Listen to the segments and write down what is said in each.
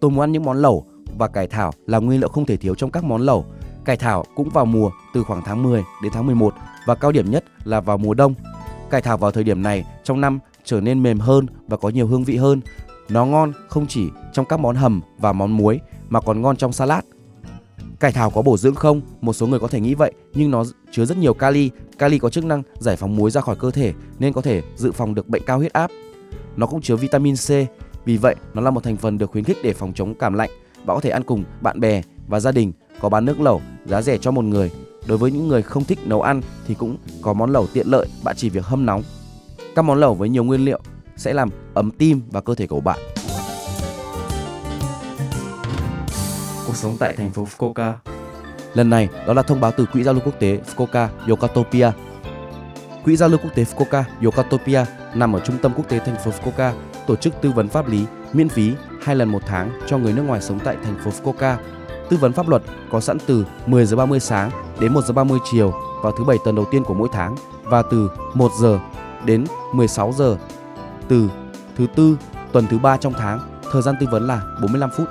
tôi muốn ăn những món lẩu và cải thảo là nguyên liệu không thể thiếu trong các món lẩu. Cải thảo cũng vào mùa từ khoảng tháng 10 đến tháng 11 và cao điểm nhất là vào mùa đông. Cải thảo vào thời điểm này trong năm trở nên mềm hơn và có nhiều hương vị hơn. Nó ngon không chỉ trong các món hầm và món muối mà còn ngon trong salad. Cải thảo có bổ dưỡng không? Một số người có thể nghĩ vậy, nhưng nó chứa rất nhiều kali. Kali có chức năng giải phóng muối ra khỏi cơ thể nên có thể dự phòng được bệnh cao huyết áp. Nó cũng chứa vitamin C, vì vậy nó là một thành phần được khuyến khích để phòng chống cảm lạnh. Bạn có thể ăn cùng bạn bè và gia đình. Có bán nước lẩu giá rẻ cho một người. Đối với những người không thích nấu ăn thì cũng có món lẩu tiện lợi, bạn chỉ việc hâm nóng. Các món lẩu với nhiều nguyên liệu sẽ làm ấm tim và cơ thể của bạn. Cuộc sống tại thành phố Fukuoka. Lần này đó là thông báo từ Quỹ giao lưu quốc tế Fukuoka Yokatopia. Quỹ giao lưu quốc tế Fukuoka Yokatopia nằm ở trung tâm quốc tế thành phố Fukuoka, tổ chức tư vấn pháp lý miễn phí hai lần một tháng cho người nước ngoài sống tại thành phố Fukuoka. Tư vấn pháp luật có sẵn từ 10 giờ 30 sáng đến 1 giờ 30 chiều vào thứ bảy tuần đầu tiên của mỗi tháng và từ 1 giờ đến 16 giờ từ thứ tư tuần thứ ba trong tháng. Thời gian tư vấn là 45 phút.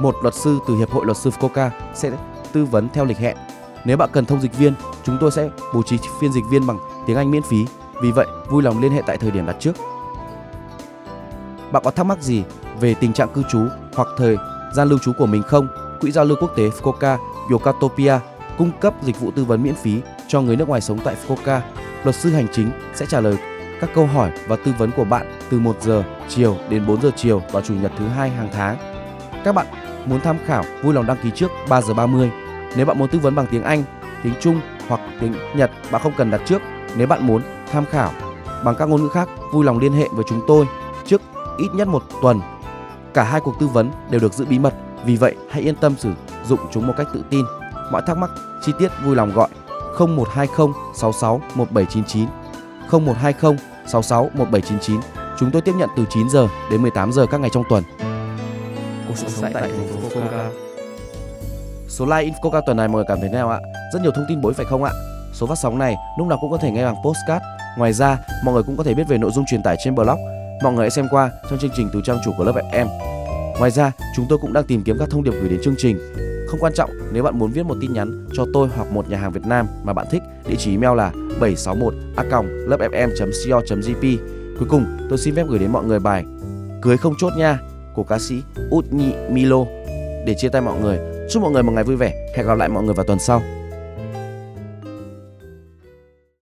Một luật sư từ Hiệp hội Luật sư Fukuoka sẽ tư vấn theo lịch hẹn. Nếu bạn cần thông dịch viên, chúng tôi sẽ bố trí phiên dịch viên bằng tiếng Anh miễn phí. Vì vậy, vui lòng liên hệ tại thời điểm đặt trước. Bạn có thắc mắc gì về tình trạng cư trú hoặc thời gian lưu trú của mình không? Quỹ giao lưu quốc tế Fukuoka Yokatopia cung cấp dịch vụ tư vấn miễn phí cho người nước ngoài sống tại Fukuoka. Luật sư hành chính sẽ trả lời các câu hỏi và tư vấn của bạn từ 1 giờ chiều đến 4 giờ chiều vào chủ nhật thứ hai hàng tháng. Các bạn muốn tham khảo vui lòng đăng ký trước 3 giờ 30. Nếu bạn muốn tư vấn bằng tiếng Anh, tiếng Trung hoặc tiếng Nhật, bạn không cần đặt trước. Nếu bạn muốn tham khảo bằng các ngôn ngữ khác, vui lòng liên hệ với chúng tôi ít nhất một tuần. Cả hai cuộc tư vấn đều được giữ bí mật, vì vậy hãy yên tâm sử dụng chúng một cách tự tin. Mọi thắc mắc chi tiết vui lòng gọi 0120 66 1799 0120 66 1799. Chúng tôi tiếp nhận từ 9 giờ đến 18 giờ các ngày trong tuần. Cuộc sống tại thành phố Fukuoka. Số like Infoca tuần này mọi người cảm thấy thế nào ạ? Rất nhiều thông tin bối phải không ạ? Số phát sóng này lúc nào cũng có thể nghe bằng postcard. Ngoài ra, mọi người cũng có thể biết về nội dung truyền tải trên blog. Mọi người hãy xem qua trong chương trình từ trang chủ của lớp FM. Ngoài ra, chúng tôi cũng đang tìm kiếm các thông điệp gửi đến chương trình. Không quan trọng nếu bạn muốn viết một tin nhắn cho tôi hoặc một nhà hàng Việt Nam mà bạn thích, địa chỉ email là 761 a lớpfm.co.jp. Cuối cùng, tôi xin phép gửi đến mọi người bài Cưới không chốt nha của ca sĩ Út Nhị Milo để chia tay mọi người. Chúc mọi người một ngày vui vẻ. Hẹn gặp lại mọi người vào tuần sau.